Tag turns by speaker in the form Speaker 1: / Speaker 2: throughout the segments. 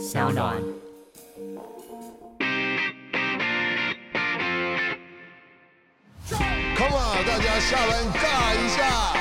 Speaker 1: 小暖。
Speaker 2: Come on，大家下班尬一下。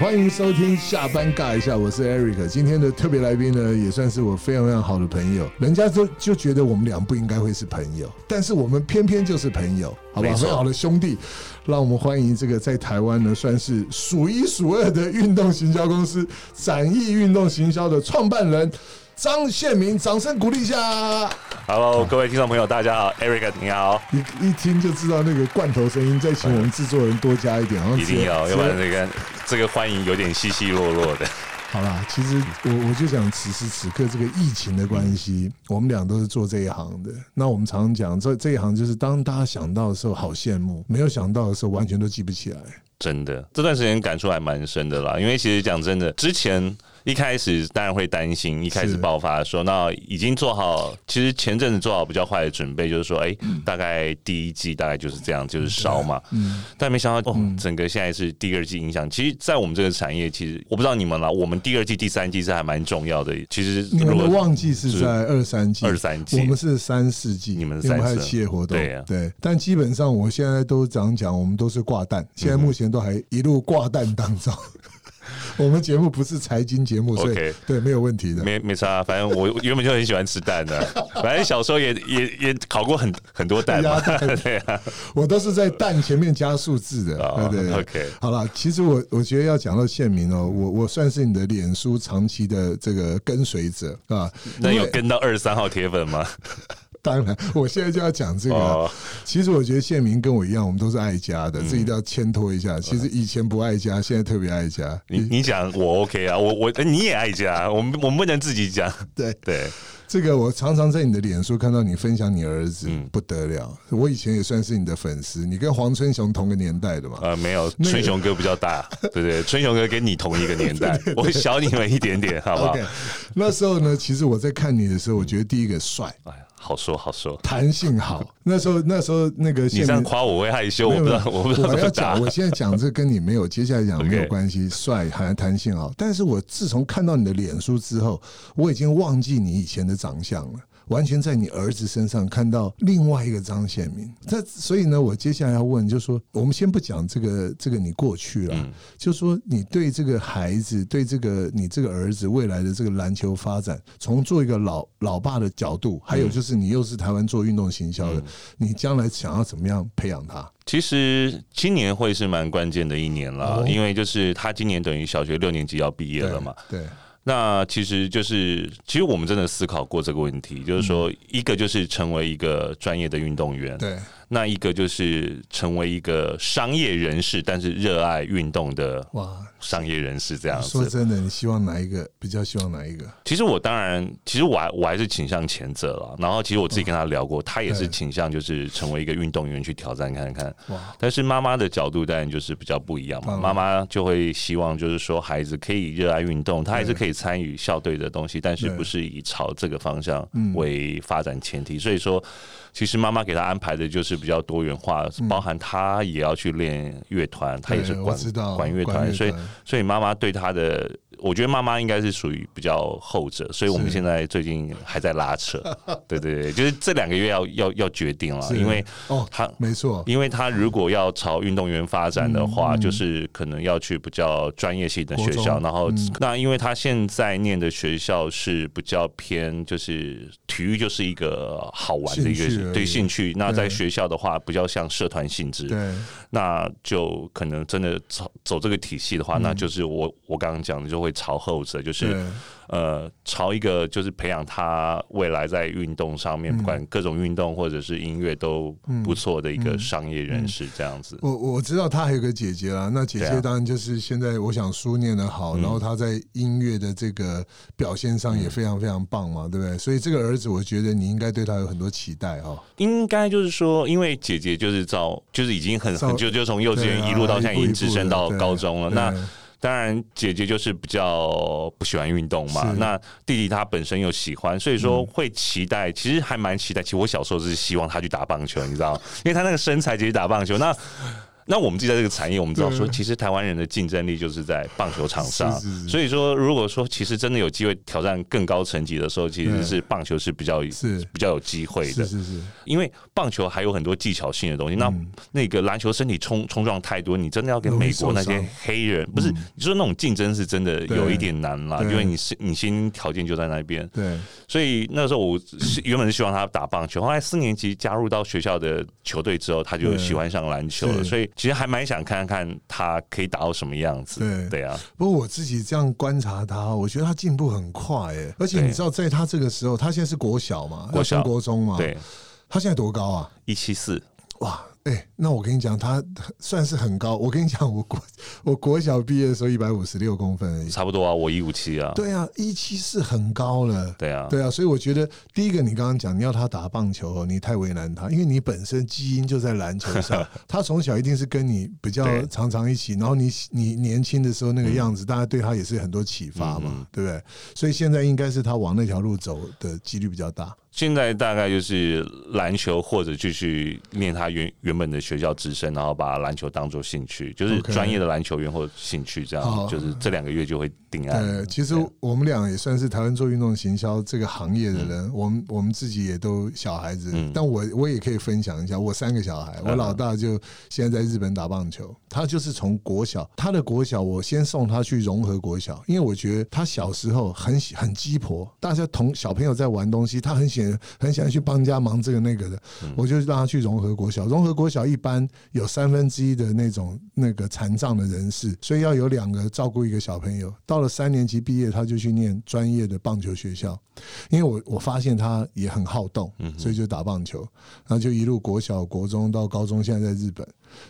Speaker 2: 欢迎收听下班尬一下，我是 Eric。今天的特别来宾呢，也算是我非常非常好的朋友。人家就就觉得我们俩不应该会是朋友，但是我们偏偏就是朋友，好吧？很好的兄弟，让我们欢迎这个在台湾呢算是数一数二的运动行销公司展翼运动行销的创办人张宪民，掌声鼓励一下。
Speaker 3: Hello，各位听众朋友，大家好，Eric 你好，
Speaker 2: 一一听就知道那个罐头声音，再请我们制作人多加一点，
Speaker 3: 一定要，要不然那个这个欢迎有点稀稀落落的。
Speaker 2: 好啦，其实我我就想，此时此刻这个疫情的关系，我们俩都是做这一行的。那我们常常讲，这这一行就是当大家想到的时候好羡慕，没有想到的时候完全都记不起来。
Speaker 3: 真的，这段时间感触还蛮深的啦。因为其实讲真的，之前一开始当然会担心，一开始爆发的时候，那已经做好，其实前阵子做好比较坏的准备，就是说，哎、大概第一季大概就是这样，就是烧嘛。
Speaker 2: 嗯，
Speaker 3: 但没想到，哦，整个现在是第二季影响。其实，在我们这个产业，其实我不知道你们啦，我们第二季、第三季是还蛮重要的。其实
Speaker 2: 你们的旺季是在二三季，
Speaker 3: 二三季
Speaker 2: 我们是三四季，
Speaker 3: 你们三四
Speaker 2: 企业活动，
Speaker 3: 对啊
Speaker 2: 对。但基本上我现在都这样讲，我们都是挂蛋，现在目前都还一路挂蛋当中。我们节目不是财经节目，所以
Speaker 3: OK
Speaker 2: 对没有问题的。
Speaker 3: 没没差，反正我原本就很喜欢吃蛋的，反正小时候也也也烤过很很多蛋嘛，
Speaker 2: 蛋。
Speaker 3: 对啊，
Speaker 2: 我都是在蛋前面加数字的，
Speaker 3: 哦
Speaker 2: 对对对。
Speaker 3: OK
Speaker 2: 好了，其实我我觉得要讲到县民哦，我我算是你的脸书长期的这个跟随者啊。
Speaker 3: 那有跟到二十三号铁粉吗？
Speaker 2: 当然，我现在就要讲这个其实我觉得谢明跟我一样，我们都是爱家
Speaker 3: 嗯。
Speaker 2: 的，这一定要牵拖一下。其实以前不爱家，现在特别爱家。
Speaker 3: 你你讲我 OK 啊，我我你也爱家，我们我们不能自己讲，
Speaker 2: 对。
Speaker 3: 对，
Speaker 2: 这个，我常常在你的脸书看到你分享你儿子，
Speaker 3: 嗯。
Speaker 2: 不得了。我以前也算是你的粉丝，你跟黄春雄同个年代的嘛。
Speaker 3: 呃，没有，
Speaker 2: 那个
Speaker 3: 春雄哥比较大，对对，春雄哥跟你同一个年代，我小你们一点点，好不好？
Speaker 2: 那时候呢，其实我在看你的时候，我觉得第一个帅，
Speaker 3: 哎呀，好说好说，
Speaker 2: 弹性好。那时候那时候那个
Speaker 3: 你这样夸我会害羞，我不知道我不知道
Speaker 2: 讲，。我现在讲这跟你没有，接下来讲没有关系。帅，还弹性好，但是我自从看到你的脸书之后，我已经忘记你以前的长相了。完全在你儿子身上看到另外一个张宪民，这所以呢，我接下来要问，就是说，我们先不讲这个这个你过去了，
Speaker 3: 嗯。
Speaker 2: 就说你对这个孩子，对这个你这个儿子未来的这个篮球发展，从做一个老老爸的角度，还有就是你又是台湾做运动行销的，你将来想要怎么样培养他？
Speaker 3: 其实今年会是蛮关键的一年啦，
Speaker 2: 哦。
Speaker 3: 因为就是他今年等于小学六年级要毕业了嘛。
Speaker 2: 对，
Speaker 3: 那其实就是，其实我们真的思考过这个问题，就是说，一个就是成为一个专业的运动员，
Speaker 2: 嗯对，
Speaker 3: 那一个就是成为一个商业人士，但是热爱运动的
Speaker 2: 哇，
Speaker 3: 商业人士这样子。
Speaker 2: 说真的，你希望哪一个？比较希望哪一个？
Speaker 3: 其实我当然，其实我还我还是倾向前者了。然后其实我自己跟他聊过，他也是倾向就是成为一个运动员去挑战看看。
Speaker 2: 哇，
Speaker 3: 但是妈妈的角度当然就是比较不一样嘛，
Speaker 2: 嗯
Speaker 3: 妈妈就会希望就是说孩子可以热爱运动，他还是可以参与校队的东西，但是不是以朝这个方向
Speaker 2: 嗯
Speaker 3: 为发展前提。所以说，其实妈妈给他安排的就是比较多元化，包含他也要去练乐团，他也是管管乐团，所以所以妈妈对他的。我觉得妈妈应该是属于比较后者，所以我们现在最近还在拉扯，对对对，就是这两个月要要要决定了，因为
Speaker 2: 哦，
Speaker 3: 他
Speaker 2: 没错，
Speaker 3: 因为他如果要朝运动员发展的话，
Speaker 2: 嗯嗯
Speaker 3: 就是可能要去比较专业性的学校，然后、
Speaker 2: 嗯。
Speaker 3: 那因为他现在念的学校是比较偏，就是体育就是一个好玩的一个对兴趣。那在学校的话，比较像社团性质，
Speaker 2: 对，
Speaker 3: 那就可能真的走走这个体系的话，那就是我我刚刚讲的就会朝后者，就是呃，朝一个就是培养他未来在运动上面，
Speaker 2: 嗯
Speaker 3: 不管各种运动或者是音乐都不错的一个商业人士这样子。
Speaker 2: 我我知道他还有个姐姐啦，那姐姐当然就是现在我想书念得好，
Speaker 3: 嗯
Speaker 2: 然后他在音乐的这个表现上也非常非常棒嘛，对不对？所以这个儿子，我觉得你应该对他有很多期待哈。
Speaker 3: 应该就是说，因为姐姐就是照，就是已经很很就就从幼稚园一路到现在已经直升到高中了。那当然，姐姐就是比较不喜欢运动嘛。那弟弟他本身又喜欢，所以说会期待，其实还蛮期待。其实我小时候是希望他去打棒球，你知道吗，因为他那个身材其实打棒球那。那我们自己在这个产业，我们知道说，其实台湾人的竞争力就是在棒球场上。所以说，如果说其实真的有机会挑战更高层级的时候，其实是棒球是比较
Speaker 2: 是。
Speaker 3: 比较有机会的。
Speaker 2: 是是是，
Speaker 3: 因为棒球还有很多技巧性的东西，那
Speaker 2: 嗯。
Speaker 3: 那个篮球身体冲冲撞太多，你真的要跟美国那些黑人，不是你说那种竞争是真的有一点难啦，因为你是你先条件就在那边，
Speaker 2: 对，
Speaker 3: 所以那时候我是原本是希望他打棒球，后来四年级加入到学校的球队之后，他就喜欢上篮球了，所以其实还蛮想看看他可以打到什么样子。
Speaker 2: 对。
Speaker 3: 对啊，
Speaker 2: 不过我自己这样观察他，我觉得他进步很快诶，而且你知道，在他这个时候，他现在是国小嘛，
Speaker 3: 国小。
Speaker 2: 国中嘛，
Speaker 3: 对，
Speaker 2: 他现在多高啊？
Speaker 3: 一七四，
Speaker 2: 哇，哎、那我跟你讲，他算是很高。我跟你讲，我国我国小毕业的时候一百五十六公分而已。
Speaker 3: 差不多啊，我一五七啊，
Speaker 2: 对啊，一七四很高了。
Speaker 3: 对啊，
Speaker 2: 对啊，所以我觉得第一个，你刚刚讲你要他打棒球，你太为难他，因为你本身基因就在篮球上，他从小一定是跟你比较常常一起，然后你你年轻的时候那个样子，大家对他也是很多启发嘛，
Speaker 3: 嗯
Speaker 2: 对不对？所以现在应该是他往那条路走的几率比较大。
Speaker 3: 现在大概就是篮球，或者继续念他原原本的学校直升，然后把篮球当做兴趣，就是专业的篮球员或者兴趣这
Speaker 2: 好。
Speaker 3: 样，就是这两个月就会定案。
Speaker 2: 对，其实我们俩也算是台湾做运动行销这个行业的
Speaker 3: 嗯。
Speaker 2: 人，我们我们自己也都小孩子，
Speaker 3: 嗯。
Speaker 2: 但我我也可以分享一下，我三个小孩，我
Speaker 3: 嗯
Speaker 2: 老大就现在在日本打棒球，他就是从国小，他的国小我先送他去融合国小，因为我觉得他小时候很喜很鸡婆，大家同小朋友在玩东西，他很喜很喜欢去帮人家忙这个那个的，
Speaker 3: 嗯
Speaker 2: 我就让他去融合国小。融合国小一般有三分之一的那种那个残障的人士，所以要有两个照顾一个小朋友。到了三年级毕业，他就去念专业的棒球学校。因为我我发现他也很好动，所以就打棒球，然后就一路国小、国中到高中，现在在日本。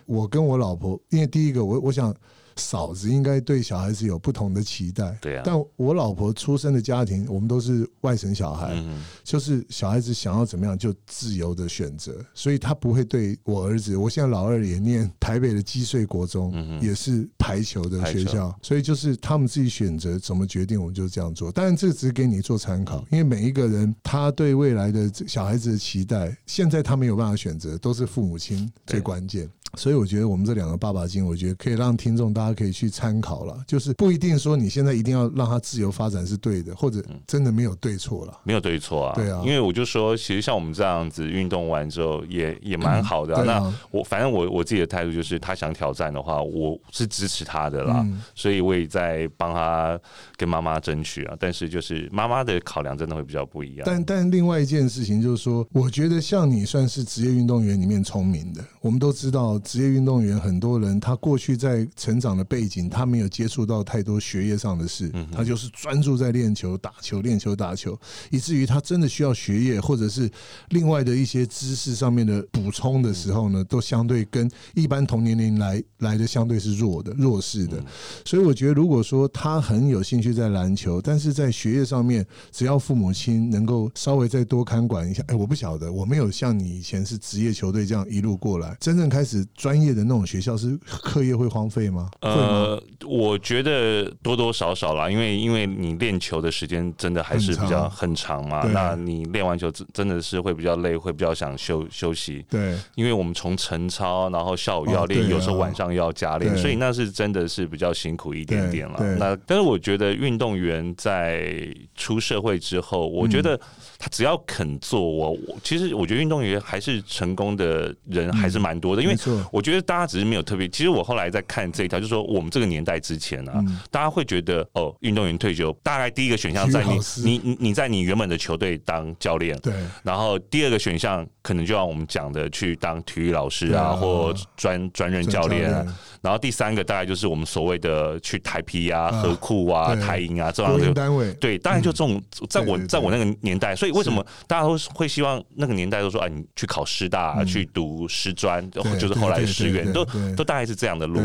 Speaker 2: 我跟我老婆，因为第一个我我想。嫂子应该对小孩子有不同的期待，
Speaker 3: 对啊
Speaker 2: 但我老婆出生的家庭，我们都是外省小孩，
Speaker 3: 嗯，
Speaker 2: 就是小孩子想要怎么样就自由的选择，所以他不会对我儿子。我现在老二也念台北的基穗国中，
Speaker 3: 嗯
Speaker 2: 也是排球的学校，所以就是他们自己选择怎么决定，我们就这样做。当然，这只是给你做参考，因为每一个人他对未来的小孩子的期待，现在他没有办法选择，都是父母亲最关键。所以我觉得我们这两个爸爸经，我觉得可以让听众大家可以去参考了，就是不一定说你现在一定要让他自由发展是对的，或者真的没有对错了。
Speaker 3: 没有对错啊。
Speaker 2: 对啊
Speaker 3: 因为我就说，其实像我们这样子运动完之后，也也蛮好的那我反正我我自己的态度就是，他想挑战的话，我是支持他的啦。
Speaker 2: 嗯
Speaker 3: 所以我也在帮他跟妈妈争取啊。但是就是妈妈的考量真的会比较不一样。
Speaker 2: 但但另外一件事情就是说，我觉得像你算是职业运动员里面聪明的。我们都知道，职业运动员很多人他过去在成长的背景，他没有接触到太多学业上的事，他就是专注在练球、打球、练球、打球，以至于他真的需要学业或者是另外的一些知识上面的补充的时候呢，都相对跟一般同年龄来来的相对是弱的、弱势的。所以我觉得，如果说他很有兴趣在篮球，但是在学业上面，只要父母亲能够稍微再多看管一下，哎，我不晓得，我没有像你以前是职业球队这样一路过来，真正开始专业的那种学校是课业会荒废吗？
Speaker 3: 呃，我觉得多多少少啦，因为因为你练球的时间真的还是比较很长嘛，
Speaker 2: 对。
Speaker 3: 那你练完球真真的是会比较累，会比较想休休息。
Speaker 2: 对。
Speaker 3: 因为我们从晨操，然后下午要练，
Speaker 2: 哦啊。
Speaker 3: 有时候晚上又要加练，所以那是真的是比较辛苦一点点了那但是我觉得运动员在出社会之后，我觉得他只要肯做，我我其实我觉得运动员还是成功的人还是蛮多的，因为我觉得大家只是没有特别。其实我后来在看这一条，就是说我们这个年代之前啊，
Speaker 2: 嗯
Speaker 3: 大家会觉得哦，运动员退休，大概第一个选项在你你你你在你原本的球队当教练，
Speaker 2: 对
Speaker 3: 然后第二个选项可能就像我们讲的去当体育老师啊，
Speaker 2: 啊
Speaker 3: 或专专任教练啊
Speaker 2: 教练。
Speaker 3: 然后第三个大概就是我们所谓的去台皮啊、
Speaker 2: 啊
Speaker 3: 河库啊、台银啊这样的。
Speaker 2: 单位，
Speaker 3: 对，当然就这种，在我在我那个年代，所以为什么大家都会希望那个年代都说啊，你去考师大、啊去读师专，就是后来的师院，都都大概是这样的路。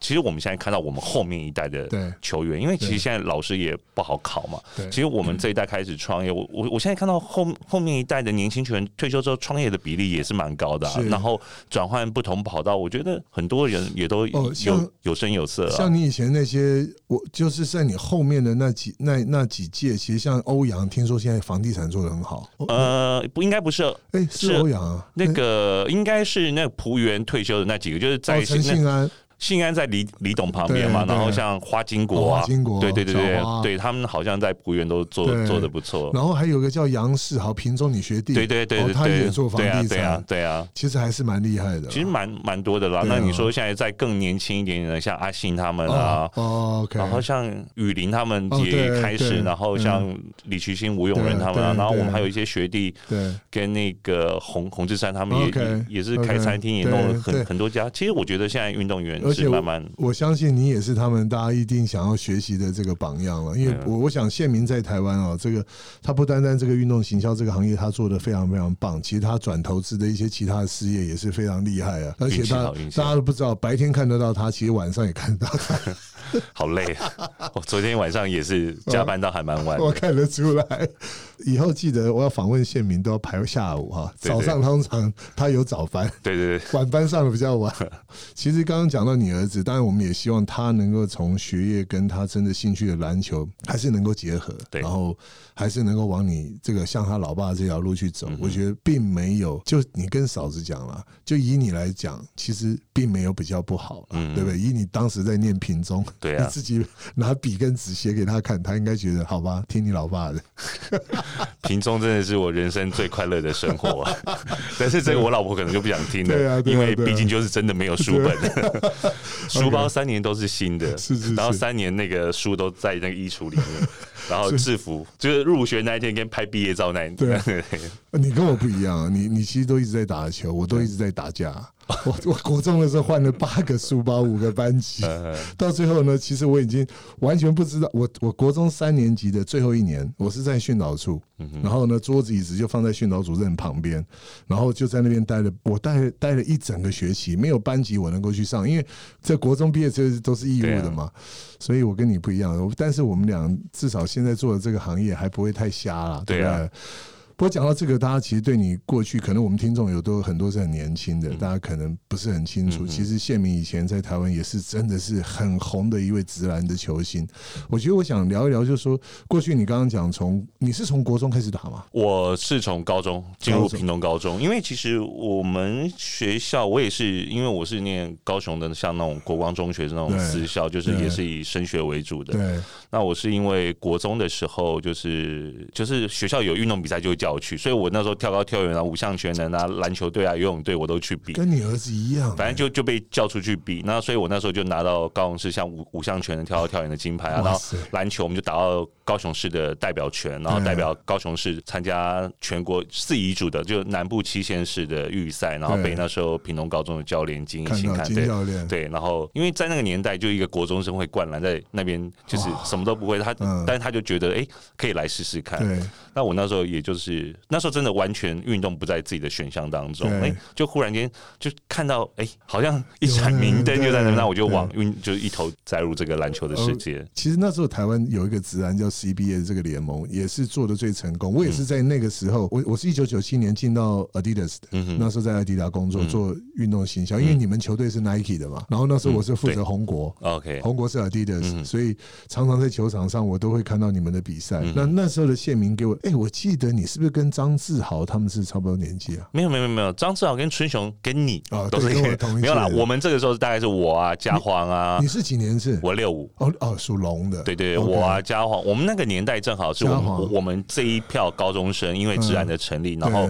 Speaker 3: 其实我们现在看到我们后面一代的球员，因为其实现在老师也不好考嘛。其实我们这一代开始创业，我我我现在看到后后面一代的年轻球员退休之后创业的比例也是蛮高的、啊，然后转换不同跑道，我觉得很多人也都有有声有色啊。
Speaker 2: 像你以前那些，我就是在你后面的那几那那几届，其实像欧阳，听说现在房地产做的很好。
Speaker 3: 呃，不应该不是，
Speaker 2: 哎，是欧阳啊，
Speaker 3: 那个应该是那浦原退休的那几个，就是在
Speaker 2: 陈信安。
Speaker 3: 信安在李李董旁边嘛，然后像花金国啊，对对对对，对他们好像在浦园都做做的不错。
Speaker 2: 然后还有个叫杨世豪，平中你学弟，
Speaker 3: 对对对，
Speaker 2: 他也做房地产，
Speaker 3: 对啊对啊，
Speaker 2: 其实还是蛮厉害的，
Speaker 3: 其实蛮蛮多的啦。那你说现在在更年轻一点点的，像阿信他们啊，
Speaker 2: 哦，
Speaker 3: 然后像雨林他们也开始，然后像李渠兴、吴永仁他们，啊然后我们还有一些学弟，
Speaker 2: 对，
Speaker 3: 跟那个洪洪志山他们也也是开餐厅，也弄了很很多家。其实我觉得现在运动员是慢慢。
Speaker 2: 我相信你也是他们大家一定想要学习的这个榜样了，因为我我想县民在台湾啊，这个他不单单这个运动行销这个行业他做的非常非常棒，其实他转投资的一些其他的事业也是非常厉害啊，而且他大家都不知道，白天看得到他，其实晚上也看得到他。
Speaker 3: 好累，我昨天晚上也是加班到还蛮晚。
Speaker 2: 我看得出来，以后记得我要访问县民都要排下午哈。早上通常他有早班，
Speaker 3: 对对对，
Speaker 2: 晚班上的比较晚。其实刚刚讲到你儿子，当然我们也希望他能够从学业跟他真的兴趣的篮球还是能够结合，然后还是能够往你这个像他老爸这条路去走。我觉得并没有，就你跟嫂子讲了，就以你来讲，其实并没有比较不好，嗯对不对？以你当时在念品中。
Speaker 3: 对啊，
Speaker 2: 你自己拿笔跟纸写给他看，他应该觉得好吧，听你老爸的。
Speaker 3: 平中真的是我人生最快乐的生活，但是这个我老婆可能就不想听了，因为毕竟就是真的没有书本，书包三年都是新的，
Speaker 2: 是是，
Speaker 3: 然后三年那个书都在那个衣橱里面，然后制服就是入学那一天跟拍毕业照那一天。
Speaker 2: 对，你跟我不一样，你你其实都一直在打球，我都一直在打架。我我国中的时候换了八个书包，五个班级，到最后呢，其实我已经完全不知道。我我国中三年级的最后一年，我是在训导处，然后呢，桌子椅子就放在训导主任旁边，然后就在那边待了，我待待了一整个学期，没有班级我能够去上，因为在国中毕业之后都是义务的嘛，所以我跟你不一样。但是我们俩至少现在做的这个行业还不会太瞎了，对不对？不过讲到这个，大家其实对你过去，可能我们听众有都很多是很年轻的，大家可能不是很清楚。其实谢明以前在台湾也是真的是很红的一位直男的球星。我觉得我想聊一聊，就是说过去你刚刚讲从你是从国中开始打吗？
Speaker 3: 我是从高中进入屏东高中，因为其实我们学校我也是，因为我是念高雄的，像那种国光中学那种私校，就是也是以升学为主的。
Speaker 2: 对。
Speaker 3: 那我是因为国中的时候，就是就是学校有运动比赛就会叫。我去，所以我那时候跳高、跳远啊、五项全能啊、篮球队啊、游泳队我都去比，
Speaker 2: 跟你儿子一样，
Speaker 3: 反正就就被叫出去比。那所以我那时候就拿到高雄市像五五项全能跳高、跳远的金牌啊。然后篮球我们就打到高雄市的代表权，然后代表高雄市参加全国四遗嘱的就南部七县市的预赛，然后被那时候屏东高中的教练金一星看对对。然后因为在那个年代，就一个国中生会灌篮，在那边就是什么都不会，他但是他就觉得哎可以来试试看。那我那时候也就是。那时候真的完全运动不在自己的选项当中，哎，就忽然间就看到，哎，好像一盏明灯就在那，那我就往运就一头栽入这个篮球的世界。
Speaker 2: 其实那时候台湾有一个直男叫 CBA 这个联盟，也是做的最成功。我也是在那个时候，我我是一九九七年进到 Adidas 的，那时候在阿迪达工作做运动行销，因为你们球队是 Nike 的嘛，然后那时候我是负责红国
Speaker 3: ，OK，
Speaker 2: 红国是 Adidas，所以常常在球场上我都会看到你们的比赛。那那时候的县民给我，哎，我记得你是不是跟张志豪他们是差不多年纪啊？
Speaker 3: 没有没有没有，张志豪跟春雄跟你
Speaker 2: 啊
Speaker 3: 都是
Speaker 2: 同一
Speaker 3: 没有啦。我们这个时候大概是我啊，嘉黄啊。
Speaker 2: 你是几年次？
Speaker 3: 我六五。
Speaker 2: 哦哦，属龙的。
Speaker 3: 对对，我啊，嘉黄，我们那个年代正好是我们我们这一票高中生，因为自然的成立，然后。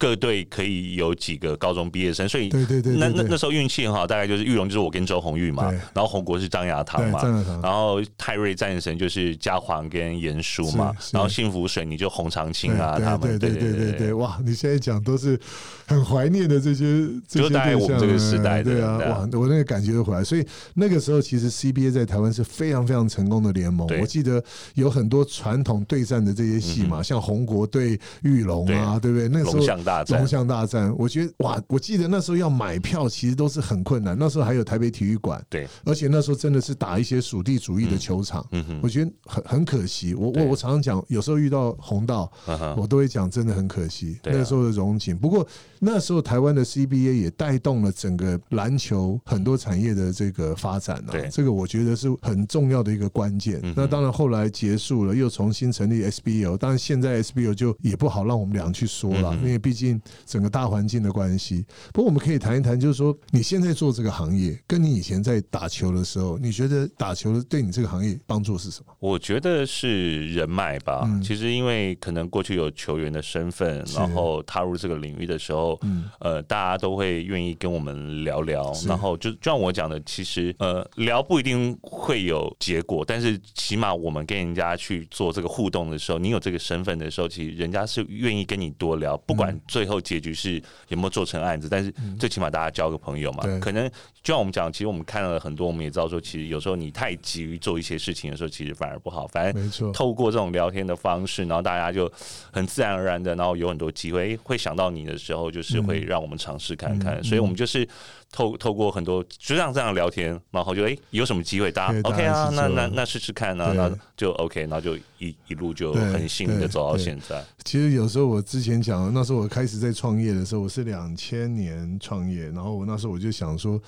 Speaker 3: 各队可以有几个高中毕业生，所以
Speaker 2: 对对对，
Speaker 3: 那那那时候运气很好，大概就是玉龙就是我跟周红玉嘛，然后红国是张亚堂嘛，然后泰瑞战神就是嘉煌跟严叔嘛，然后幸福水你就洪长青啊，他们
Speaker 2: 对对对对对，哇！你现在讲都是很怀念的这些这些
Speaker 3: 对象，这个时代
Speaker 2: 对啊，哇！我那个感觉就回来，所以那个时候其实 CBA 在台湾是非常非常成功的联盟，我记得有很多传统对战的这些戏嘛，像红国对玉龙啊，对不对？那时候。
Speaker 3: 大战，
Speaker 2: 龙象大战，我觉得哇，我记得那时候要买票其实都是很困难，那时候还有台北体育馆，
Speaker 3: 对，
Speaker 2: 而且那时候真的是打一些属地主义的球场，嗯哼，我觉得很很可惜。我我我常常讲，有时候遇到红道，我都会讲，真的很可惜那时候的荣景。不过那时候台湾的 CBA 也带动了整个篮球很多产业的这个发展啊，这个我觉得是很重要的一个关键。那当然后来结束了，又重新成立 SBL，当然现在 SBL 就也不好让我们俩去说了，因为毕竟整个大环境的关系。不过我们可以谈一谈，就是说你现在做这个行业，跟你以前在打球的时候，你觉得打球对你这个行业帮助是什么？
Speaker 3: 我觉得是人脉吧。其实因为可能过去有球员的身份，然后踏入这个领域的时候，嗯呃，大家都会愿意跟我们聊聊。然后就就像我讲的，其实呃，聊不一定会有结果，但是起码我们跟人家去做这个互动的时候，你有这个身份的时候，其实人家是愿意跟你多聊，不管最后结局是有没有做成案子，但是最起码大家交个朋友嘛。可能就像我们讲，其实我们看了很多，我们也知道说，其实有时候你太急于做一些事情的时候，其实反而不好。反正透过这种聊天的方式，然后大家就很自然而然的，然后有很多机会会想到你的时候，就是会让我们尝试看看。所以我们就是透透过很多就像这样聊天，然后就哎有什么机会，大家 OK 啊，那那那试试看啊，那就 OK，然后就一一路就很幸运的走到现在。
Speaker 2: 其实有时候我之前讲，那时候我开始在创业的时候，我是两千年创业，然后我那时候我就想说。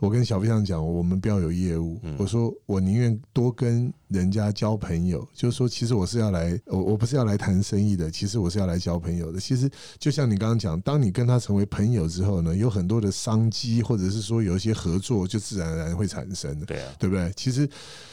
Speaker 2: 我跟小飞象讲，我们不要有业务。我说我宁愿多跟人家交朋友，就是说，其实我是要来，我我不是要来谈生意的，其实我是要来交朋友的。其实就像你刚刚讲，当你跟他成为朋友之后呢，有很多的商机，或者是说有一些合作，就自然而然会产生的，
Speaker 3: 对啊，
Speaker 2: 对不对？其实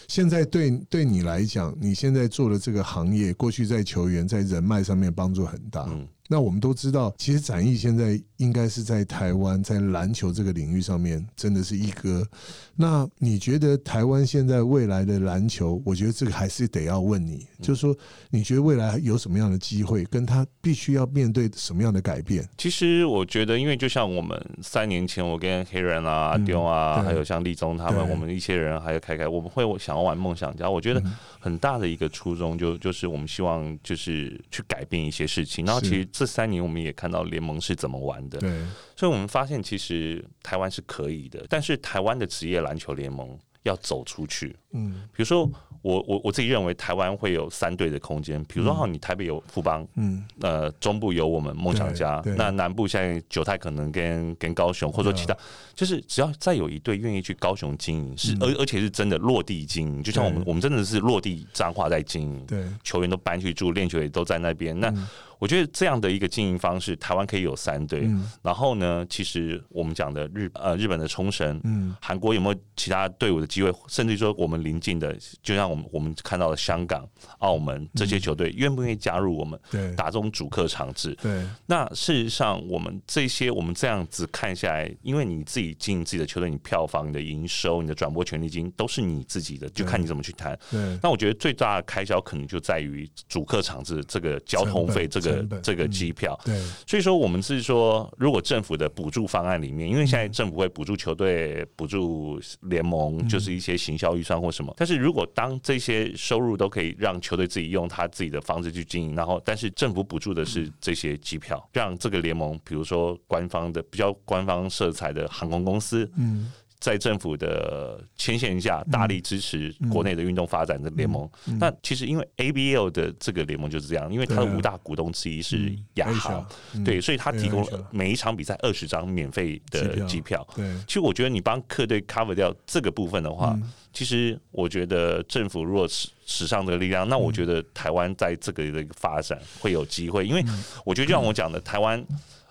Speaker 2: 现在对对你来讲，你现在做的这个行业，过去在球员在人脉上面帮助很大。那我们都知道，其实展翼现在应该是在台湾，在篮球这个领域上面真的是一哥。那你觉得台湾现在未来的篮球？我觉得这个还是得要问你，就是说，你觉得未来有什么样的机会？跟他必须要面对什么样的改变？
Speaker 3: 其实我觉得，因为就像我们三年前，我跟黑人啊、阿丢啊，还有像立宗他们，我们一些人还有凯凯，我们会想要玩梦想家。我觉得很大的一个初衷，就就是我们希望就是去改变一些事情。然后其实。这三年我们也看到联盟是怎么玩的，
Speaker 2: 对，
Speaker 3: 所以我们发现其实台湾是可以的，但是台湾的职业篮球联盟要走出去，嗯，比如说。我我我自己认为台湾会有三队的空间，比如说哈，你台北有富邦，嗯，呃，中部有我们梦想家，那南部现在九泰可能跟跟高雄，或者说其他，就是只要再有一队愿意去高雄经营，是而而且是真的落地经营，就像我们我们真的是落地彰化在经营，
Speaker 2: 对，
Speaker 3: 球员都搬去住，练球也都在那边，那我觉得这样的一个经营方式，台湾可以有三队，然后呢，其实我们讲的日呃日本的冲绳，嗯，韩国有没有其他队伍的机会，甚至说我们邻近的，就像我们。我们看到的香港、澳门这些球队愿不愿意加入我们？
Speaker 2: 对，
Speaker 3: 打这种主客场制。
Speaker 2: 对，
Speaker 3: 那事实上，我们这些我们这样子看下来，因为你自己经营自己的球队，你票房、你的营收、你的转播权利金都是你自己的，就看你怎么去谈。
Speaker 2: 对，
Speaker 3: 那我觉得最大的开销可能就在于主客场制这个交通费、这个这个机票。
Speaker 2: 对，
Speaker 3: 所以说我们是说，如果政府的补助方案里面，因为现在政府会补助球队、补助联盟，就是一些行销预算或什么，但是如果当这些收入都可以让球队自己用他自己的方式去经营，然后但是政府补助的是这些机票，让这个联盟，比如说官方的比较官方色彩的航空公司，嗯。在政府的牵线下，大力支持国内的运动发展的联盟。那其实因为 ABL 的这个联盟就是这样，因为它的五大股东之一是亚航，对，所以他提供每一场比赛二十张免费的机票。
Speaker 2: 对，
Speaker 3: 其实我觉得你帮客队 cover 掉这个部分的话，其实我觉得政府如果史史上的力量，那我觉得台湾在这个的一个发展会有机会，因为我觉得就像我讲的，台湾。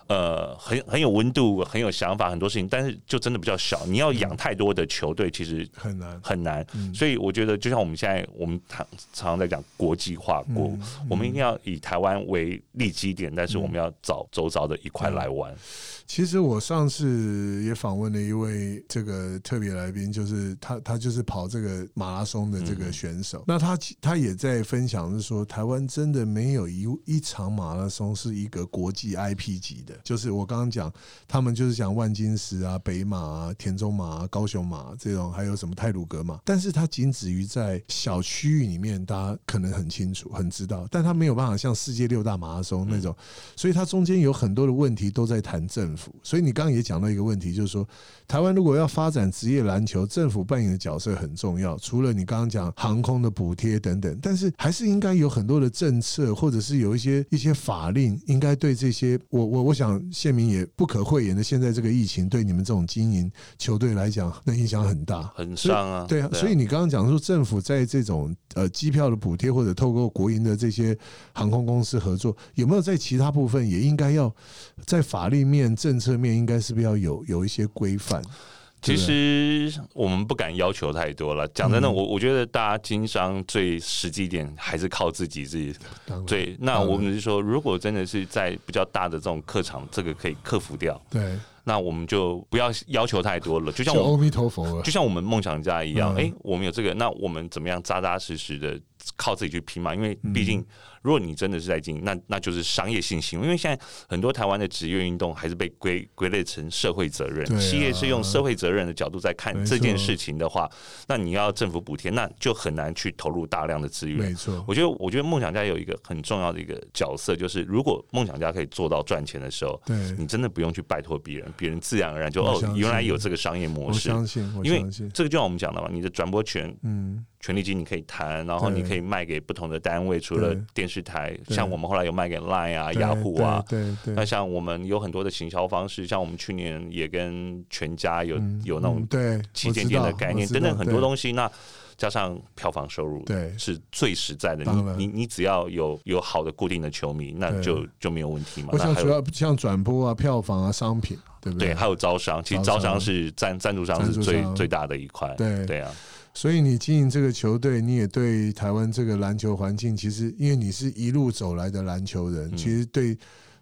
Speaker 3: 呃，很很有温度，很有想法，很多事情，但是就真的比较小。你要养太多的球队，其实
Speaker 2: 很难
Speaker 3: 很难。所以我觉得，就像我们现在，我们常常常在讲国际化，国我们一定要以台湾为立基点，但是我们要找周遭的一块来玩。
Speaker 2: 其实我上次也访问了一位这个特别来宾，就是他，他就是跑这个马拉松的这个选手。那他他也在分享，是说台湾真的没有一一场马拉松是一个国际 IP 级的。就是我刚刚讲，他们就是讲万金石啊、北马啊、田中马、啊高雄马这种，还有什么泰鲁格马，但是它仅止于在小区域里面，大家可能很清楚、很知道，但它没有办法像世界六大马拉松那种，所以它中间有很多的问题都在谈政府。所以你刚刚也讲到一个问题，就是说，台湾如果要发展职业篮球，政府扮演的角色很重要。除了你刚刚讲航空的补贴等等，但是还是应该有很多的政策，或者是有一些一些法令，应该对这些我我我想县民也不可讳言的，现在这个疫情对你们这种经营球队来讲，那影响很大，
Speaker 3: 很伤啊。
Speaker 2: 对啊，所以你刚刚讲说政府在这种呃机票的补贴，或者透过国营的这些航空公司合作，有没有在其他部分也应该要在法律面、政策面，应该是不是要有有一些规范？
Speaker 3: 其实我们不敢要求太多了。讲真的，我我觉得大家经商最实际一点，还是靠自己自己。对，那我们是说，如果真的是在比较大的这种客场，这个可以克服掉。
Speaker 2: 对，
Speaker 3: 那我们就不要要求太多了。就像
Speaker 2: 阿弥陀佛，
Speaker 3: 就像我们梦想家一样，哎，我们有这个，那我们怎么样扎扎实实的靠自己去拼嘛？因为毕竟。如果你真的是在经营，那那就是商业性行为。因为现在很多台湾的职业运动还是被归归类成社会责任，企业是用社会责任的角度在看这件事情的话，那你要政府补贴，那就很难去投入大量的资源。
Speaker 2: 没错，
Speaker 3: 我觉得，我觉得梦想家有一个很重要的一个角色，就是如果梦想家可以做到赚钱的时候，
Speaker 2: 对
Speaker 3: 你真的不用去拜托别人，别人自然而然就哦，原来有这个商业模式。
Speaker 2: 我相信，
Speaker 3: 因为这个就像我们讲的嘛，你的转播权，嗯。权利金你可以谈，然后你可以卖给不同的单位，除了电视台，像我们后来有卖给 Line 啊、雅虎啊。
Speaker 2: 对对。
Speaker 3: 那像我们有很多的行销方式，像我们去年也跟全家有有那种
Speaker 2: 对
Speaker 3: 旗舰店的概念等等很多东西。那加上票房收入，
Speaker 2: 对，
Speaker 3: 是最实在的。你你你只要有有好的固定的球迷，那就就没有问题嘛。
Speaker 2: 我想主要像转播啊、票房啊、商品，对不对？
Speaker 3: 对，还有招商，其实招商是赞赞助商是最最大的一块。
Speaker 2: 对
Speaker 3: 对啊。
Speaker 2: 所以你经营这个球队，你也对台湾这个篮球环境，其实因为你是一路走来的篮球人，其实对。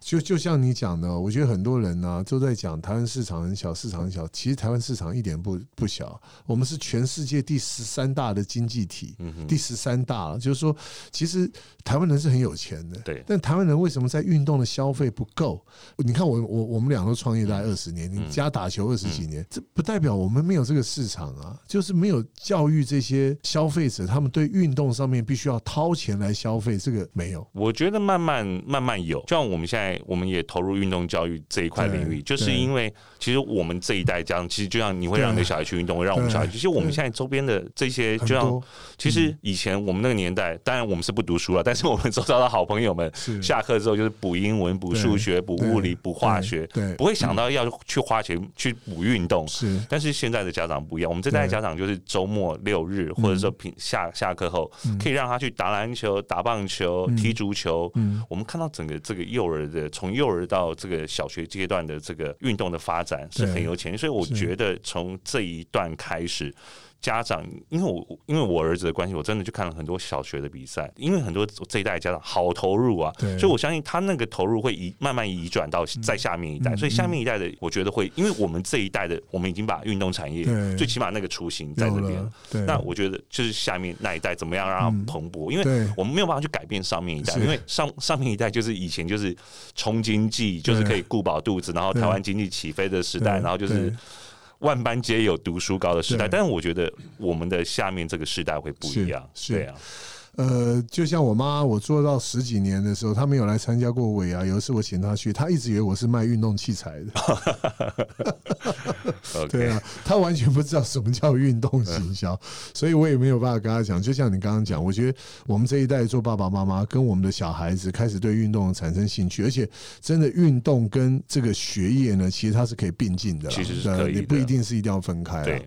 Speaker 2: 就就像你讲的，我觉得很多人呢都在讲台湾市场很小，市场很小。其实台湾市场一点不不小，我们是全世界第十三大的经济体，嗯第十三大了。就是说，其实台湾人是很有钱的，
Speaker 3: 对。
Speaker 2: 但台湾人为什么在运动的消费不够？你看我我我们俩都创业大概二十年，你加打球二十几年，这不代表我们没有这个市场啊，就是没有教育这些消费者，他们对运动上面必须要掏钱来消费，这个没有。
Speaker 3: 我觉得慢慢慢慢有，就像我们现在。我们也投入运动教育这一块领域，就是因为其实我们这一代这样，其实就像你会让你的小孩去运动，会让我们小孩去。其实我们现在周边的这些，就像其实以前我们那个年代，当然我们是不读书了，但是我们周遭的好朋友们，下课之后就是补英文、补数学、补物理、补化学，对不会想到要去花钱去补运动。
Speaker 2: 是，
Speaker 3: 但是现在的家长不一样，我们这代家长就是周末六日或者说平下下课后，可以让他去打篮球、打棒球、踢足球。嗯，我们看到整个这个幼儿的从幼儿到这个小学阶段的这个运动的发展是很有潜力，所以我觉得从这一段开始。家长，因为我因为我儿子的关系，我真的去看了很多小学的比赛。因为很多这一代家长好投入啊，所以我相信他那个投入会移慢慢移转到在下面一代。所以下面一代的，我觉得会，因为我们这一代的，我们已经把运动产业最起码那个雏形在这边。那我觉得就是下面那一代怎么样让它蓬勃？因为我们没有办法去改变上面一代，因为上上面一代就是以前就是冲经济，就是可以顾饱肚子，然后台湾经济起飞的时代，然后就是。万般皆有读书高的时代，但是我觉得我们的下面这个时代会不一样，对啊。
Speaker 2: 呃，就像我妈，我做到十几年的时候，她没有来参加过尾牙。有一次我请她去，她一直以为我是卖运动器材的。对啊，她完全不知道什么叫运动行销，所以我也没有办法跟她讲。就像你刚刚讲，我觉得我们这一代做爸爸妈妈，跟我们的小孩子开始对运动产生兴趣，而且真的运动跟这个学业呢，其实它是可以并进的。
Speaker 3: 其实是可以，
Speaker 2: 你不一定是一定要分开。对。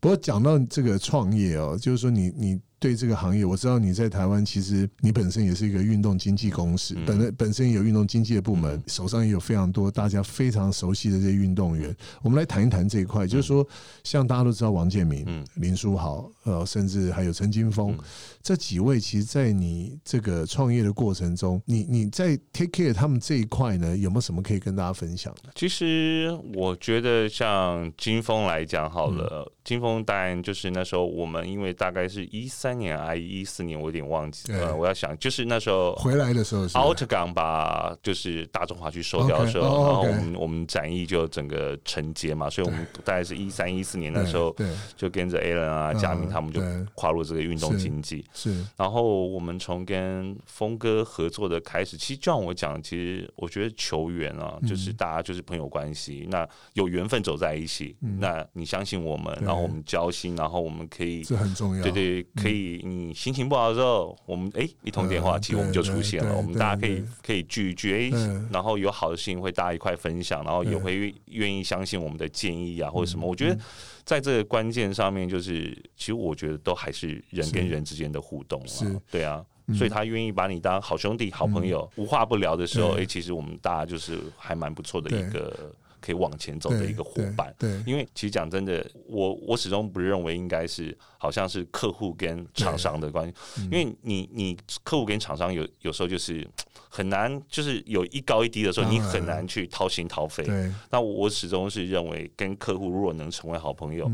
Speaker 2: 不过讲到这个创业哦，就是说你你。对这个行业，我知道你在台湾，其实你本身也是一个运动经纪公司，本本身有运动经纪的部门，手上也有非常多大家非常熟悉的这些运动员。我们来谈一谈这一块，就是说，像大家都知道王建民、林书豪，呃，甚至还有陈金峰这几位，其实，在你这个创业的过程中，你你在 take care 他们这一块呢，有没有什么可以跟大家分享的？
Speaker 3: 其实我觉得，像金峰来讲，好了。金峰当然就是那时候我们因为大概是一三年还一四年，我有点忘记了。我要想，就是那时候
Speaker 2: 回来的时候，
Speaker 3: 奥特港把就是大中华区收掉的时候，然后我们我们展艺就整个承接嘛，所以我们大概是一三一四年那时候，就跟着 Alan 啊、嘉明他们就跨入这个运动经济。
Speaker 2: 是，
Speaker 3: 然后我们从跟峰哥合作的开始，其实就像我讲，其实我觉得球员啊，就是大家就是朋友关系，那有缘分走在一起，那你相信我们，然后我们交心，然后我们可以
Speaker 2: 这很重要，
Speaker 3: 对对，可以。你心情不好的时候，我们哎一通电话，其实我们就出现了。我们大家可以可以聚一聚，哎，然后有好的事情会大家一块分享，然后也会愿意相信我们的建议啊，或者什么。我觉得在这个关键上面，就是其实我觉得都还是人跟人之间的互动啊，对啊。所以他愿意把你当好兄弟、好朋友，无话不聊的时候，哎，其实我们大家就是还蛮不错的一个。可以往前走的一个伙伴，
Speaker 2: 对，
Speaker 3: 因为其实讲真的，我我始终不认为应该是好像是客户跟厂商的关系，因为你你客户跟厂商有有时候就是很难，就是有一高一低的时候，你很难去掏心掏肺。那我始终是认为，跟客户如果能成为好朋友。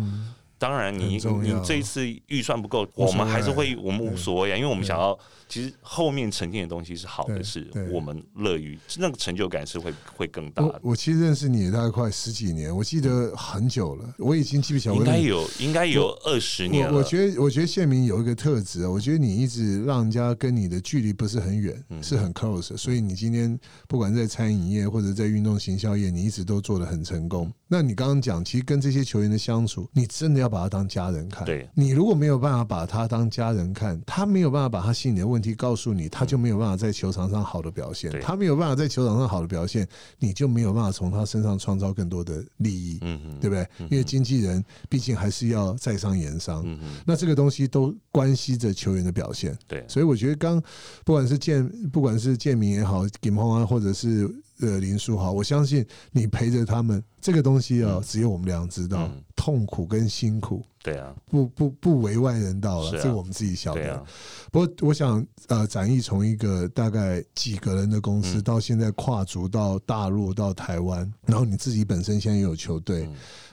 Speaker 3: 当然，你你这一次预算不够，我们还是会我们无所谓啊，因为我们想要，其实后面呈现的东西是好的，是我们乐于那个成就感是会会更大。
Speaker 2: 我我其实认识你大概快十几年，我记得很久了，我已经记不起来。
Speaker 3: 应该有应该有二十年
Speaker 2: 我觉得我觉得谢明有一个特质啊，我觉得你一直让人家跟你的距离不是很远，是很 close，所以你今天不管在餐饮业或者在运动行销业，你一直都做的很成功。那你刚刚讲，其实跟这些球员的相处，你真的要。把他当家人看，
Speaker 3: 对
Speaker 2: 你如果没有办法把他当家人看，他没有办法把他心里的问题告诉你，他就没有办法在球场上好的表现。他没有办法在球场上好的表现，你就没有办法从他身上创造更多的利益，嗯嗯，对不对？因为经纪人毕竟还是要在商言商，嗯嗯，那这个东西都关系着球员的表现，
Speaker 3: 对。
Speaker 2: 所以我觉得，刚不管是建，不管是建明也好，金鹏啊，或者是。呃，林书豪，我相信你陪着他们，这个东西啊，只有我们俩知道，痛苦跟辛苦，
Speaker 3: 对啊，
Speaker 2: 不不不为外人道了，这我们自己晓得。不过，我想，呃，展翼从一个大概几个人的公司，到现在跨足到大陆，到台湾，然后你自己本身现在也有球队。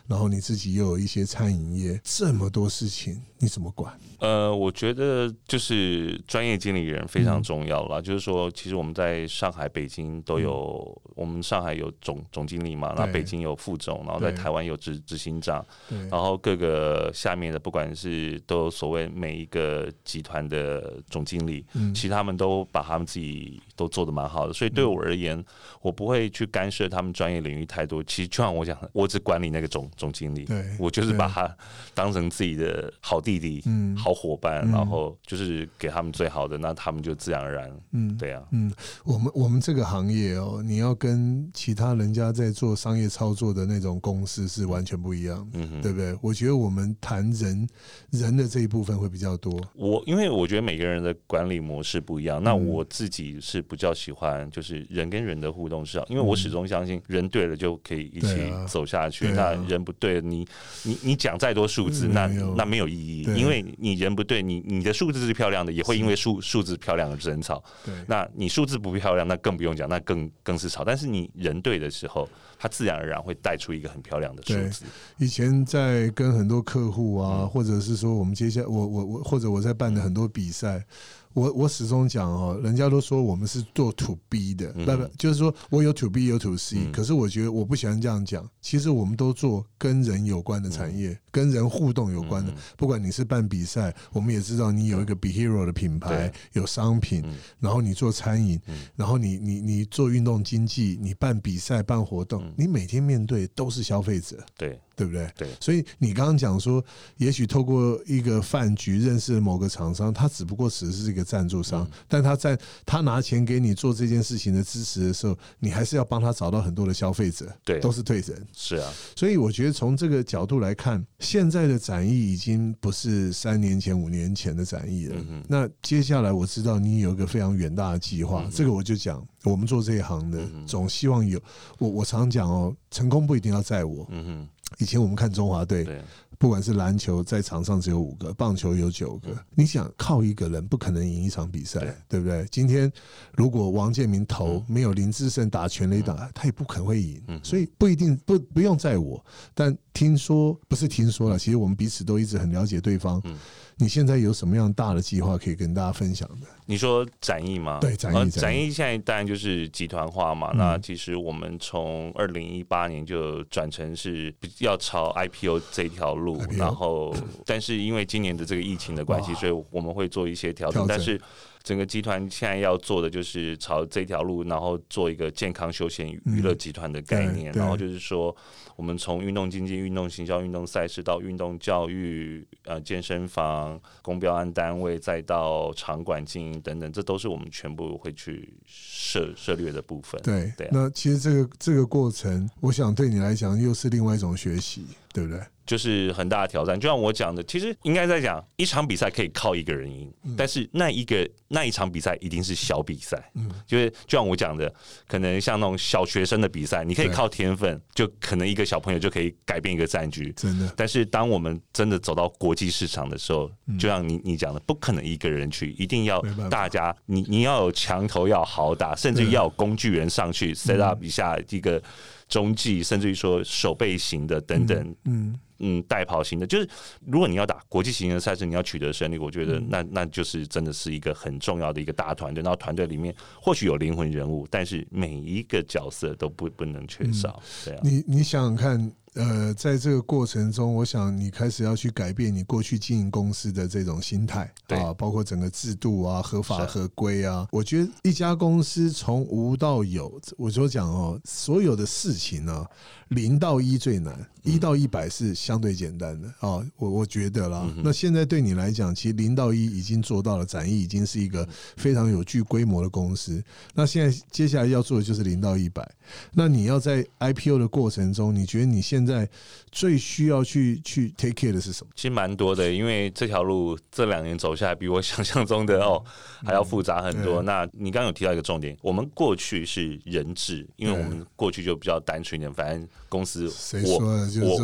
Speaker 2: 然后你自己又有一些餐饮业，这么多事情你怎么管？
Speaker 3: 呃，我觉得就是专业经理人非常重要了。就是说，其实我们在上海、北京都有，我们上海有总总经理嘛，那北京有副总，然后在台湾有执执行长，然后各个下面的不管是都有所谓每一个集团的总经理，其实他们都把他们自己都做的蛮好的。所以对我而言，我不会去干涉他们专业领域太多。其实就像我讲，我只管理那个总。总经理，对我就是把他当成自己的好弟弟、好伙伴，然后就是给他们最好的，那他们就自然而然，嗯，对呀，
Speaker 2: 嗯，我们我们这个行业哦，你要跟其他人家在做商业操作的那种公司是完全不一样，嗯，对不对？我觉得我们谈人人的这一部分会比较多。
Speaker 3: 我因为我觉得每个人的管理模式不一样，那我自己是比较喜欢就是人跟人的互动是，因为我始终相信人对了就可以一起走下去，那人不。对你，你你讲再多数字，那那没有意义，因为你人不对，你你的数字是漂亮的，也会因为数数字漂亮而争吵。
Speaker 2: 对，
Speaker 3: 那你数字不漂亮，那更不用讲，那更更是吵。但是你人对的时候，它自然而然会带出一个很漂亮的数字。
Speaker 2: 以前在跟很多客户啊，或者是说我们接下来我我我或者我在办的很多比赛。我我始终讲哦，人家都说我们是做 to B 的，不不，就是说我有 to B 有 to C，可是我觉得我不喜欢这样讲。其实我们都做跟人有关的产业，跟人互动有关的。不管你是办比赛，我们也知道你有一个 Be Hero 的品牌，有商品，然后你做餐饮，然后你你你做运动经济，你办比赛办活动，你每天面对都是消费者。
Speaker 3: 对。
Speaker 2: 对不对？
Speaker 3: 对，
Speaker 2: 所以你刚刚讲说，也许透过一个饭局认识某个厂商，他只不过只是一个赞助商，但他在他拿钱给你做这件事情的支持的时候，你还是要帮他找到很多的消费者，
Speaker 3: 对，
Speaker 2: 都是对人。
Speaker 3: 是啊，
Speaker 2: 所以我觉得从这个角度来看，现在的展艺已经不是三年前、五年前的展艺了。那接下来我知道你有一个非常远大的计划，这个我就讲，我们做这一行的，总希望有我。我常讲哦，成功不一定要在我。嗯哼。以前我们看中华队，不管是篮球在场上只有五个，棒球有九个。你想靠一个人不可能赢一场比赛，对不对？今天如果王建民投没有林志胜打全垒打，他也不可能会赢。所以不一定不不用在我，但听说不是听说了，其实我们彼此都一直很了解对方。嗯，你现在有什么样大的计划可以跟大家分享的？
Speaker 3: 你说展翼吗？
Speaker 2: 对，展翼，
Speaker 3: 展翼现在当然就是集团化嘛。那其实我们从二零一八年就转成是要朝 IPO 这条路，然后但是因为今年的这个疫情的关系，所以我们会做一些调整，但是。整个集团现在要做的就是朝这条路，然后做一个健康休闲娱乐集团的概念，然后就是说，我们从运动经济、运动行销、运动赛事到运动教育、呃健身房、公标案单位，再到场馆经营等等，这都是我们全部会去涉涉略的部分。
Speaker 2: 对，那其实这个这个过程，我想对你来讲又是另外一种学习，对不对？
Speaker 3: 就是很大的挑战，就像我讲的，其实应该在讲一场比赛可以靠一个人赢，但是那一个那一场比赛一定是小比赛，嗯，就是就像我讲的，可能像那种小学生的比赛，你可以靠天分，就可能一个小朋友就可以改变一个战局，
Speaker 2: 真的。
Speaker 3: 但是当我们真的走到国际市场的时候，就像你你讲的，不可能一个人去，一定要大家，你你要有墙头要好打，甚至要有工具人上去 set up 一下一个中继，甚至于说手背型的等等，嗯。嗯，代跑型的，就是如果你要打国际型的赛事，你要取得胜利，我觉得那那就是真的是一个很重要的一个大团队。然后团队里面或许有灵魂人物，但是每一个角色都不不能缺少。对啊，
Speaker 2: 你你想想看。呃，在这个过程中，我想你开始要去改变你过去经营公司的这种心态啊，包括整个制度啊、合法合规啊。我觉得一家公司从无到有，我就讲哦，所有的事情呢，零到一最难，一到一百是相对简单的啊。我我觉得啦，那现在对你来讲，其实零到一已经做到了，展翼已经是一个非常有具规模的公司。那现在接下来要做的就是零到一百。那你要在 IPO 的过程中，你觉得你现在最需要去去 take care 的是什么？
Speaker 3: 其实蛮多的，因为这条路这两年走下来，比我想象中的 哦还要复杂很多。那你刚刚有提到一个重点，我们过去是人质，因为我们过去就比较单纯一点，反正公司
Speaker 2: 我我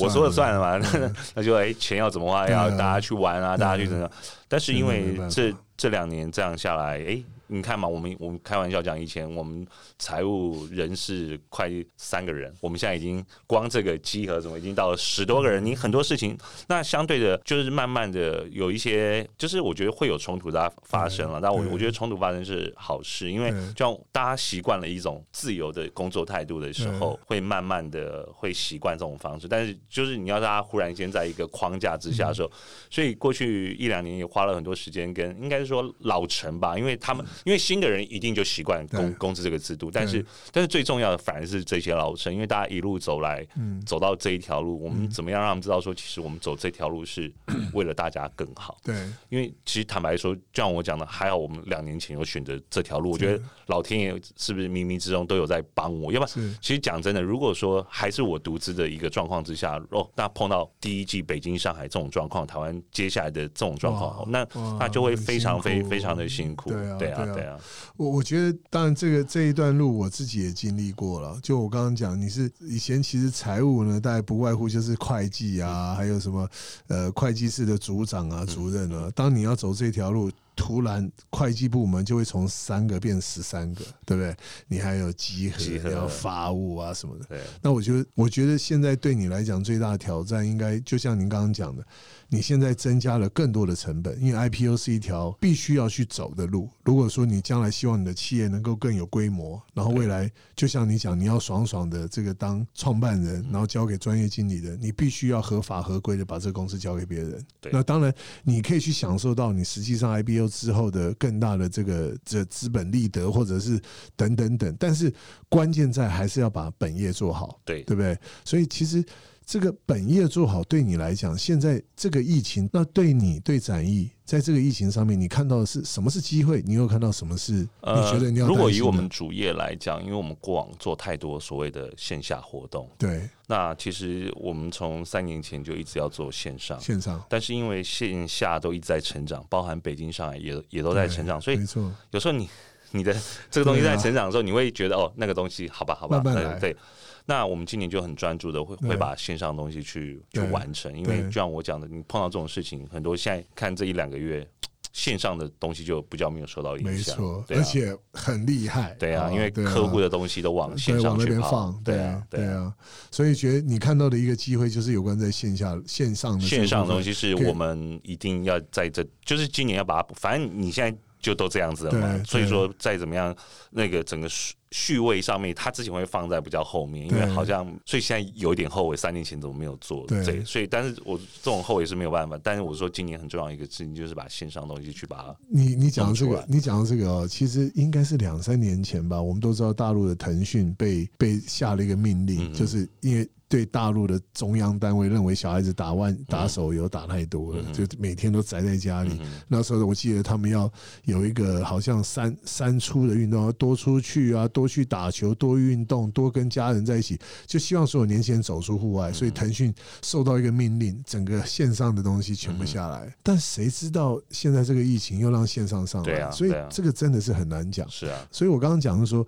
Speaker 3: 我说了算了嘛，那就哎钱要怎么花，要大家去玩啊，大家去怎么样？但是因为这这两年这样下来，哎。你看嘛，我们我们开玩笑讲，以前我们财务人事快三个人，我们现在已经光这个集合怎么已经到了十多个人。你很多事情，那相对的，就是慢慢的有一些，就是我觉得会有冲突的发生了。但我我觉得冲突发生是好事，因为就像大家习惯了一种自由的工作态度的时候，会慢慢的会习惯这种方式。但是就是你要大家忽然间在一个框架之下的时候，所以过去一两年也花了很多时间跟应该是说老陈吧，因为他们。因为新的人一定就习惯工工资这个制度，但是但是最重要的反而是这些老生，因为大家一路走来，走到这一条路，我们怎么样让他们知道说，其实我们走这条路是 为了大家更好。
Speaker 2: 对，
Speaker 3: 因为其实坦白说，就像我讲的，还好我们两年前有选择这条路，我觉得老天爷是不是冥冥之中都有在帮我？要不然，其实讲真的，如果说还是我独资的一个状况之下，哦，那碰到第一季北京、上海这种状况，台湾接下来的这种状况，那那就会非常非非常的辛苦。对啊。对啊，
Speaker 2: 我我觉得当然这个这一段路我自己也经历过了。就我刚刚讲，你是以前其实财务呢，大概不外乎就是会计啊，还有什么呃会计室的组长啊、主任啊。当你要走这条路。突然，会计部门就会从三个变十三个，对不对？你还有集合、要发物啊什么的。那我觉得，我觉得现在对你来讲最大的挑战，应该就像您刚刚讲的，你现在增加了更多的成本，因为 IPO 是一条必须要去走的路。如果说你将来希望你的企业能够更有规模，然后未来就像你讲，你要爽爽的这个当创办人，然后交给专业经理人，你必须要合法合规的把这个公司交给别人。那当然，你可以去享受到你实际上 IPO。之后的更大的这个这资本利得，或者是等等等，但是关键在还是要把本业做好，
Speaker 3: 对
Speaker 2: 对不对？所以其实。这个本业做好，对你来讲，现在这个疫情，那对你对展艺，在这个疫情上面，你看到的是什么是机会？你又看到什么是你觉得你要？
Speaker 3: 如果以我们主业来讲，因为我们过往做太多所谓的线下活动，
Speaker 2: 对，
Speaker 3: 那其实我们从三年前就一直要做线上，
Speaker 2: 线上，
Speaker 3: 但是因为线下都一直在成长，包含北京、上海也也都在成长，所以
Speaker 2: 没错，
Speaker 3: 有时候你你的这个东西在成长的时候，你会觉得哦，那个东西好吧，好吧，对。那我们今年就很专注的会会把线上的东西去去完成，因为就像我讲的，你碰到这种事情，很多现在看这一两个月，线上的东西就比较没有受到影
Speaker 2: 响。没错，而且很厉害。
Speaker 3: 对啊，因为客户的东西都往线上
Speaker 2: 那边放。对啊，对啊。所以觉得你看到的一个机会，就是有关在线下线上的
Speaker 3: 线上的东西，是我们一定要在这，就是今年要把它，反正你现在。就都这样子了嘛，所以说再怎么样，那个整个序序位上面，他之前会放在比较后面，因为好像所以现在有一点后悔，三年前怎么没有做？对，所以但是我这种后悔是没有办法。但是我说今年很重要一个事情，就是把线上东西去把它。
Speaker 2: 你你讲的这个，你讲的这个哦，其实应该是两三年前吧。我们都知道大陆的腾讯被被下了一个命令，就是因为。对大陆的中央单位认为小孩子打万打手游打太多了，就每天都宅在家里。那时候我记得他们要有一个好像三三出的运动，要多出去啊，多去打球，多运动，多跟家人在一起，就希望所有年轻人走出户外。所以腾讯受到一个命令，整个线上的东西全部下来。但谁知道现在这个疫情又让线上上来，所以这个真的是很难讲。
Speaker 3: 是啊，
Speaker 2: 所以我刚刚讲的说，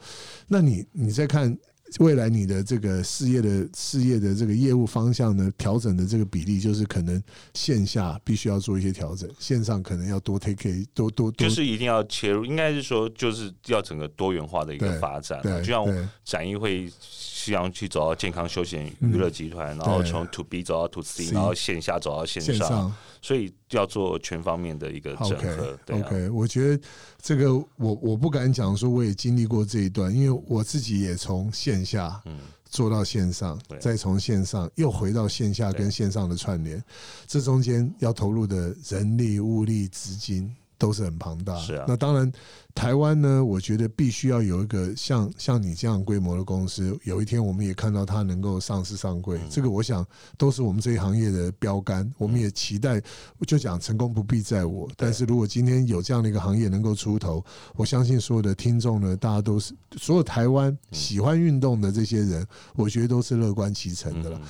Speaker 2: 那你你在看。未来你的这个事业的事业的这个业务方向呢，调整的这个比例，就是可能线下必须要做一些调整，线上可能要多 take 多多，
Speaker 3: 就是一定要切入，应该是说就是要整个多元化的一个发展，就像展艺会希望去走到健康休闲娱乐集团，然后从 to B 走到 to C，然后线下走到线上。所以要做全方面的一个整合。
Speaker 2: OK，我觉得这个我我不敢讲说我也经历过这一段，因为我自己也从线下做到线上，再从线上又回到线下跟线上的串联，这中间要投入的人力、物力、资金。都是很庞大，
Speaker 3: 是啊。
Speaker 2: 那当然，台湾呢，我觉得必须要有一个像像你这样规模的公司，有一天我们也看到它能够上市上柜，这个我想都是我们这一行业的标杆。我们也期待，就讲成功不必在我，但是如果今天有这样的一个行业能够出头，我相信所有的听众呢，大家都是所有台湾喜欢运动的这些人，我觉得都是乐观其成的了。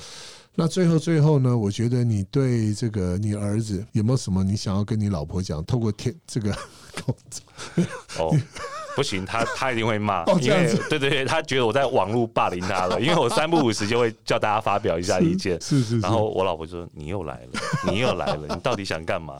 Speaker 2: 那最后最后呢？我觉得你对这个你儿子有没有什么你想要跟你老婆讲？透过天这个
Speaker 3: 哦。不行，他他一定会骂，因为对对对，他觉得我在网络霸凌他了，因为我三不五时就会叫大家发表一下意见，
Speaker 2: 是是，
Speaker 3: 然后我老婆就说：“你又来了，你又来了，你到底想干嘛？”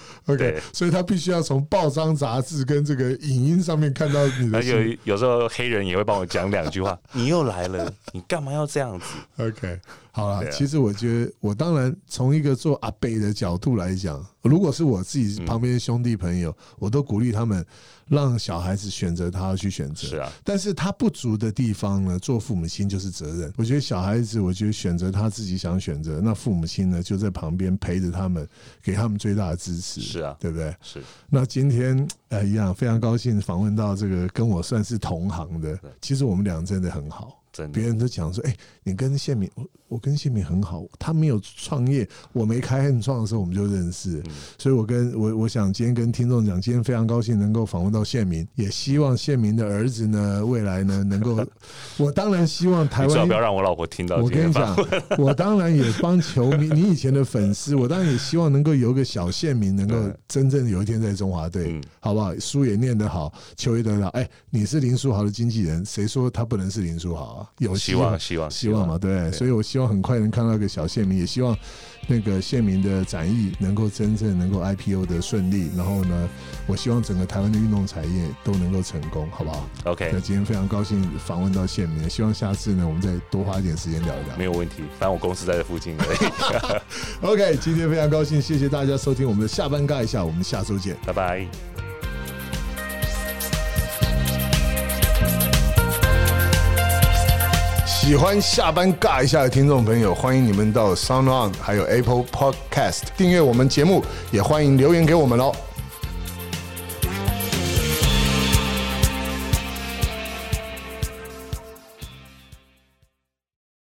Speaker 3: 嗯
Speaker 2: ，OK，所以他必须要从报章杂志跟这个影音上面看到你的。
Speaker 3: 有有时候黑人也会帮我讲两句话：“ 你又来了，你干嘛要这样子？
Speaker 2: ”OK，好了，其实我觉得，我当然从一个做阿贝的角度来讲，如果是我自己旁边的兄弟朋友，我都鼓励他们。让小孩子选择他要去选择，
Speaker 3: 是啊，
Speaker 2: 但是他不足的地方呢，做父母亲就是责任。我觉得小孩子，我觉得选择他自己想选择，那父母亲呢就在旁边陪着他们，给他们最大的支持。
Speaker 3: 是啊，
Speaker 2: 对不对？
Speaker 3: 是。
Speaker 2: 那今天呃一样，非常高兴访问到这个跟我算是同行的，其实我们俩真的很好。别人都讲说，哎，你跟谢敏，我我跟谢敏很好，他没有创业，我没开汉创的时候，我们就认识，所以我跟我我想今天跟听众讲，今天非常高兴能够访问到谢敏，也希望谢敏的儿子呢，未来呢能够，我当然希望台湾
Speaker 3: 不要让我老婆听到。
Speaker 2: 我跟你讲，我当然也帮球迷，你以前的粉丝，我当然也希望能够有个小谢明，能够 真正有一天在中华队，好不好？书也念得好，球也得了。哎，你是林书豪的经纪人，谁说他不能是林书豪啊？有
Speaker 3: 希望，希望，
Speaker 2: 希望嘛，对，所以我希望很快能看到一个小县民，也希望那个县民的展翼能够真正能够 IPO 的顺利，然后呢，我希望整个台湾的运动产业都能够成功，好不好
Speaker 3: ？OK，
Speaker 2: 那今天非常高兴访问到县民，希望下次呢我们再多花一点时间聊一聊，
Speaker 3: 没有问题，反正我公司在这附近。
Speaker 2: OK，今天非常高兴，谢谢大家收听我们的下班尬一下，我们下周见，
Speaker 3: 拜拜。
Speaker 2: 喜欢下班尬一下的听众朋友，欢迎你们到 Sound On 还有 Apple Podcast 订阅我们节目，也欢迎留言给我们哦。